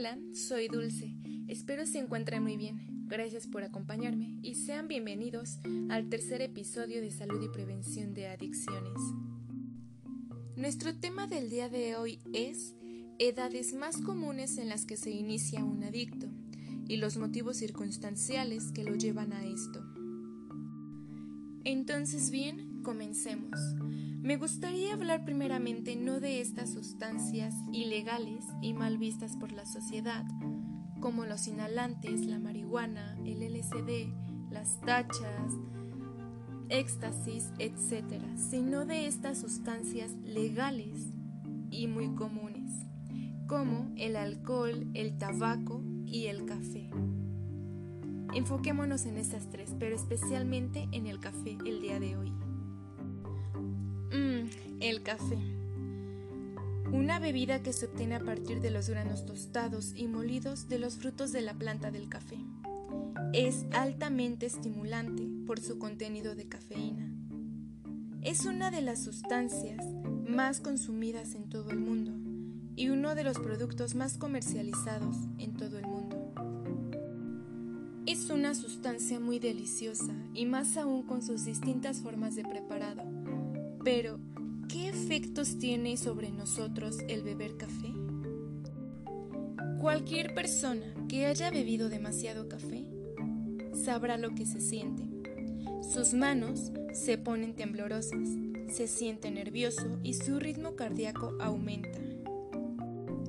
Hola, soy Dulce. Espero se encuentren muy bien. Gracias por acompañarme y sean bienvenidos al tercer episodio de Salud y Prevención de Adicciones. Nuestro tema del día de hoy es edades más comunes en las que se inicia un adicto y los motivos circunstanciales que lo llevan a esto. Entonces bien, comencemos. Me gustaría hablar primeramente no de estas sustancias ilegales y mal vistas por la sociedad, como los inhalantes, la marihuana, el LSD, las tachas, éxtasis, etc., sino de estas sustancias legales y muy comunes, como el alcohol, el tabaco y el café. Enfoquémonos en estas tres, pero especialmente en el café el día de hoy. Mmm, el café. Una bebida que se obtiene a partir de los granos tostados y molidos de los frutos de la planta del café. Es altamente estimulante por su contenido de cafeína. Es una de las sustancias más consumidas en todo el mundo y uno de los productos más comercializados en todo el mundo. Es una sustancia muy deliciosa y más aún con sus distintas formas de preparado pero, ¿qué efectos tiene sobre nosotros el beber café? Cualquier persona que haya bebido demasiado café sabrá lo que se siente. Sus manos se ponen temblorosas, se siente nervioso y su ritmo cardíaco aumenta.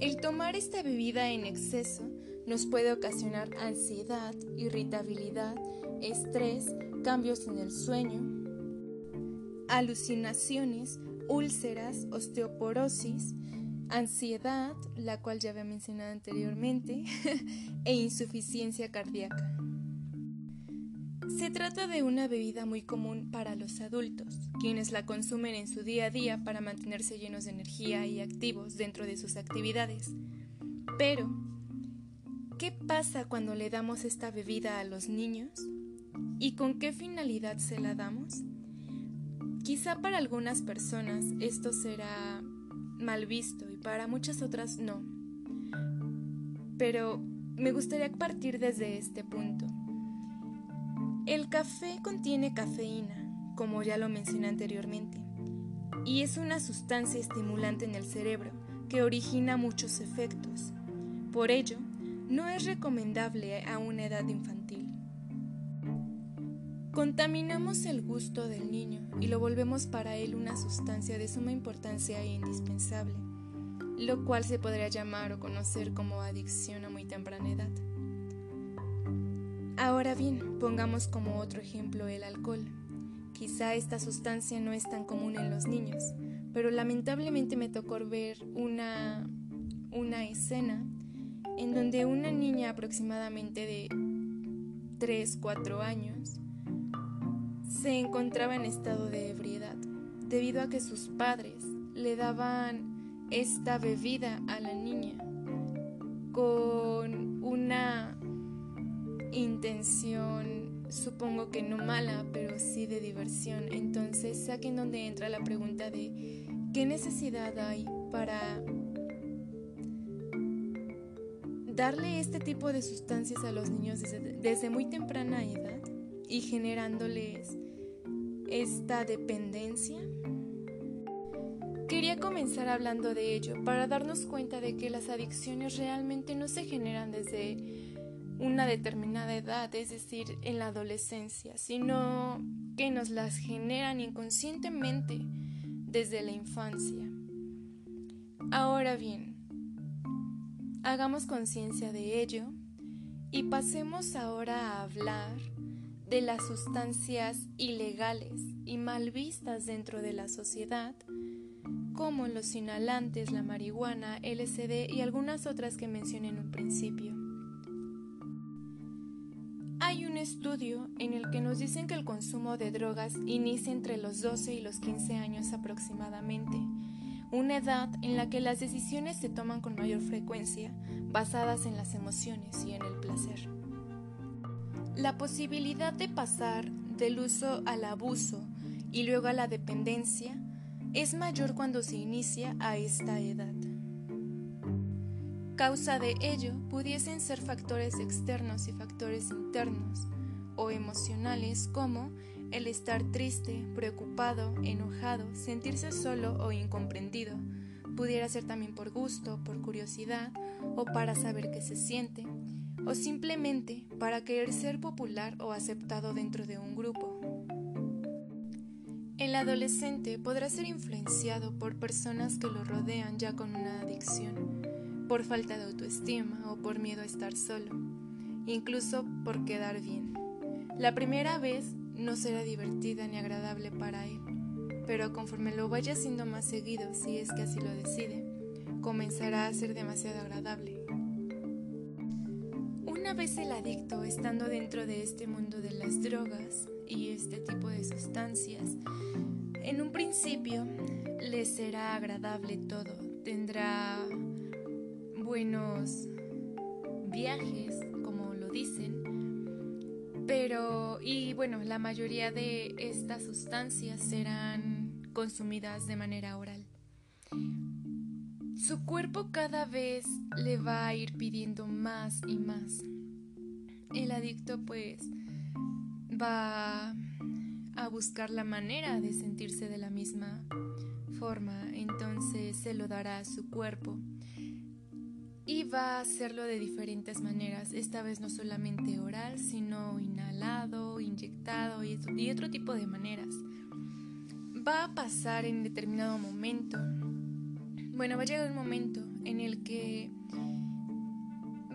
El tomar esta bebida en exceso nos puede ocasionar ansiedad, irritabilidad, estrés, cambios en el sueño, alucinaciones, úlceras, osteoporosis, ansiedad, la cual ya había mencionado anteriormente, e insuficiencia cardíaca. Se trata de una bebida muy común para los adultos, quienes la consumen en su día a día para mantenerse llenos de energía y activos dentro de sus actividades. Pero, ¿qué pasa cuando le damos esta bebida a los niños? ¿Y con qué finalidad se la damos? Quizá para algunas personas esto será mal visto y para muchas otras no. Pero me gustaría partir desde este punto. El café contiene cafeína, como ya lo mencioné anteriormente, y es una sustancia estimulante en el cerebro que origina muchos efectos. Por ello, no es recomendable a una edad infantil. Contaminamos el gusto del niño y lo volvemos para él una sustancia de suma importancia e indispensable, lo cual se podría llamar o conocer como adicción a muy temprana edad. Ahora bien, pongamos como otro ejemplo el alcohol. Quizá esta sustancia no es tan común en los niños, pero lamentablemente me tocó ver una, una escena en donde una niña aproximadamente de 3, 4 años se encontraba en estado de ebriedad, debido a que sus padres le daban esta bebida a la niña con una intención, supongo que no mala, pero sí de diversión. Entonces, aquí en donde entra la pregunta de qué necesidad hay para darle este tipo de sustancias a los niños desde, desde muy temprana edad y generándoles esta dependencia? Quería comenzar hablando de ello para darnos cuenta de que las adicciones realmente no se generan desde una determinada edad, es decir, en la adolescencia, sino que nos las generan inconscientemente desde la infancia. Ahora bien, hagamos conciencia de ello y pasemos ahora a hablar de las sustancias ilegales y mal vistas dentro de la sociedad, como los inhalantes, la marihuana, LSD y algunas otras que mencioné en un principio. Hay un estudio en el que nos dicen que el consumo de drogas inicia entre los 12 y los 15 años aproximadamente, una edad en la que las decisiones se toman con mayor frecuencia, basadas en las emociones y en el placer. La posibilidad de pasar del uso al abuso y luego a la dependencia es mayor cuando se inicia a esta edad. causa de ello pudiesen ser factores externos y factores internos o emocionales como el estar triste, preocupado, enojado, sentirse solo o incomprendido. Pudiera ser también por gusto, por curiosidad o para saber qué se siente, o simplemente para querer ser popular o aceptado dentro de un grupo. El adolescente podrá ser influenciado por personas que lo rodean ya con una adicción, por falta de autoestima o por miedo a estar solo, incluso por quedar bien. La primera vez no será divertida ni agradable para él, pero conforme lo vaya haciendo más seguido, si es que así lo decide, comenzará a ser demasiado agradable. Vez el adicto estando dentro de este mundo de las drogas y este tipo de sustancias, en un principio le será agradable todo, tendrá buenos viajes, como lo dicen, pero, y bueno, la mayoría de estas sustancias serán consumidas de manera oral. Su cuerpo cada vez le va a ir pidiendo más y más. El adicto pues va a buscar la manera de sentirse de la misma forma, entonces se lo dará a su cuerpo. Y va a hacerlo de diferentes maneras, esta vez no solamente oral, sino inhalado, inyectado y, otro tipo de maneras. Va a pasar en determinado momento, bueno, va a llegar un momento en el que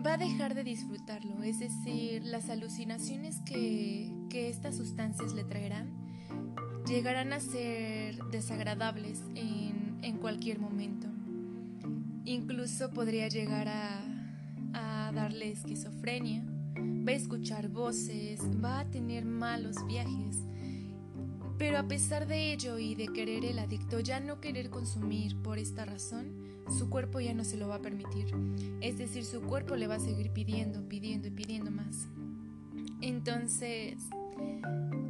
va a dejar de disfrutarlo, es decir, las alucinaciones que, que estas sustancias le traerán llegarán a ser desagradables en, en cualquier momento. Incluso podría llegar a, darle esquizofrenia, va a escuchar voces, va a tener malos viajes. Pero a pesar de ello y de querer el adicto ya no querer consumir por esta razón, su cuerpo ya no se lo va a permitir. Es decir, su cuerpo le va a seguir pidiendo, pidiendo y pidiendo más. Entonces,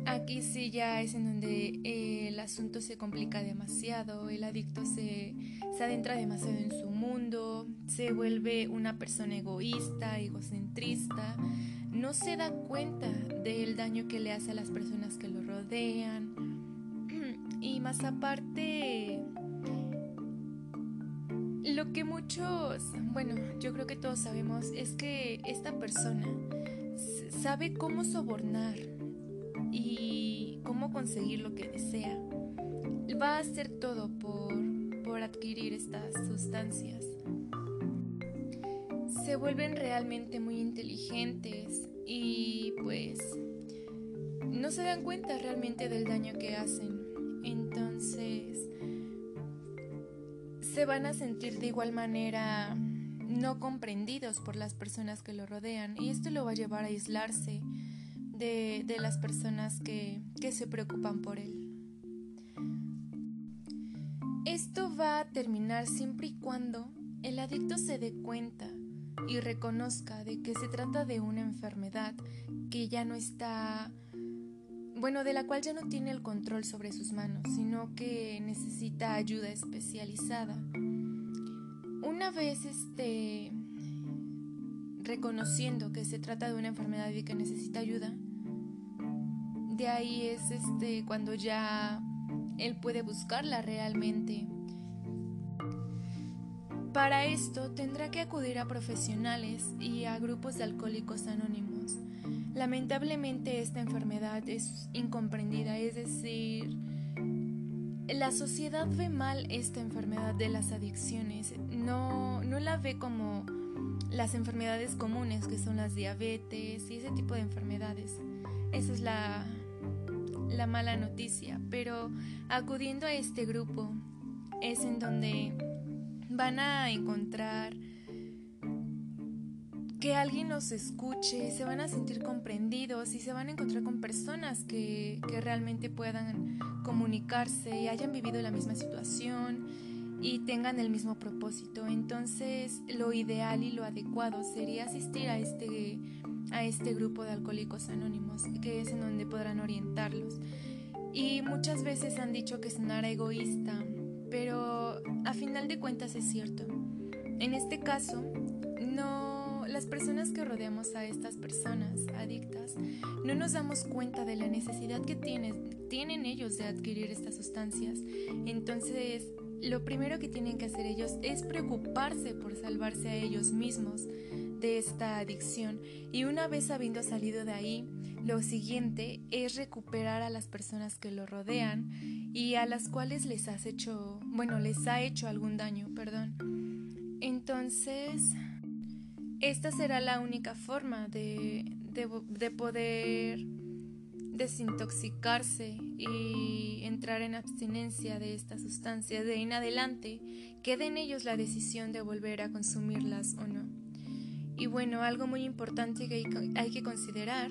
Aquí sí ya es en donde eh, el asunto se complica demasiado, el adicto se, se adentra demasiado en su mundo, se vuelve una persona egoísta, egocentrista, no se da cuenta del daño que le hace a las personas que lo rodean y más aparte lo que muchos, bueno, yo creo que todos sabemos es que esta persona sabe cómo sobornar y cómo conseguir lo que desea. Va a hacer todo por, por adquirir estas sustancias. Se vuelven realmente muy inteligentes y pues no se dan cuenta realmente del daño que hacen. Se van a sentir de igual manera no comprendidos por las personas que lo rodean y esto lo va a llevar a aislarse de, las personas que, que se preocupan por él. Esto va a terminar siempre y cuando el adicto se dé cuenta y reconozca de que se trata de una enfermedad que ya no está, bueno, de la cual ya no tiene el control sobre sus manos, sino que necesita ayuda especializada. Una vez este reconociendo que se trata de una enfermedad y que necesita ayuda, de ahí es este cuando ya él puede buscarla realmente. Para esto tendrá que acudir a profesionales y a grupos de alcohólicos anónimos. Lamentablemente esta enfermedad es incomprendida, es decir, la sociedad ve mal esta enfermedad de las adicciones, no, no la ve como las enfermedades comunes que son las diabetes y ese tipo de enfermedades. Esa es la, la mala noticia, pero acudiendo a este grupo es en donde van a encontrar que alguien los escuche, se van a sentir comprendidos y se van a encontrar con personas que, que realmente puedan comunicarse y hayan vivido la misma situación y tengan el mismo propósito. Entonces, lo ideal y lo adecuado sería asistir a este a este grupo de alcohólicos anónimos, que es en donde podrán orientarlos. Y muchas veces han dicho que sonara egoísta, pero a final de cuentas es cierto. En este caso, no las personas que rodeamos a estas personas adictas no nos damos cuenta de la necesidad que tienen, tienen ellos de adquirir estas sustancias. Entonces, lo primero que tienen que hacer ellos es preocuparse por salvarse a ellos mismos de esta adicción y una vez habiendo salido de ahí, lo siguiente es recuperar a las personas que lo rodean y a las cuales les has hecho, bueno, les ha hecho algún daño, perdón. Entonces, esta será la única forma de, de, de poder desintoxicarse y entrar en abstinencia de esta sustancia. De en adelante, quede en ellos la decisión de volver a consumirlas o no. Y bueno, algo muy importante que hay que considerar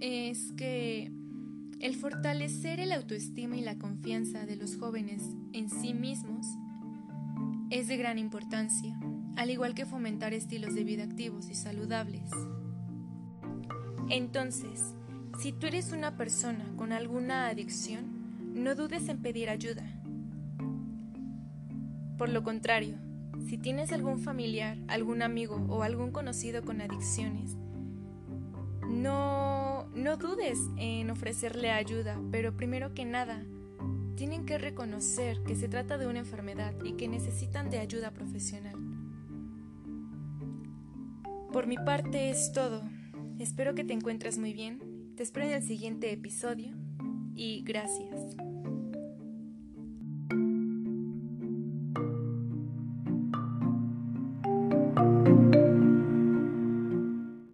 es que el fortalecer el autoestima y la confianza de los jóvenes en sí mismos es de gran importancia, al igual que fomentar estilos de vida activos y saludables. Entonces, si tú eres una persona con alguna adicción, no dudes en pedir ayuda. Por lo contrario, si tienes algún familiar, algún amigo o algún conocido con adicciones, no, no dudes en ofrecerle ayuda, pero primero que nada, tienen que reconocer que se trata de una enfermedad y que necesitan de ayuda profesional. Por mi parte es todo. Espero que te encuentres muy bien te espero en el siguiente episodio y gracias.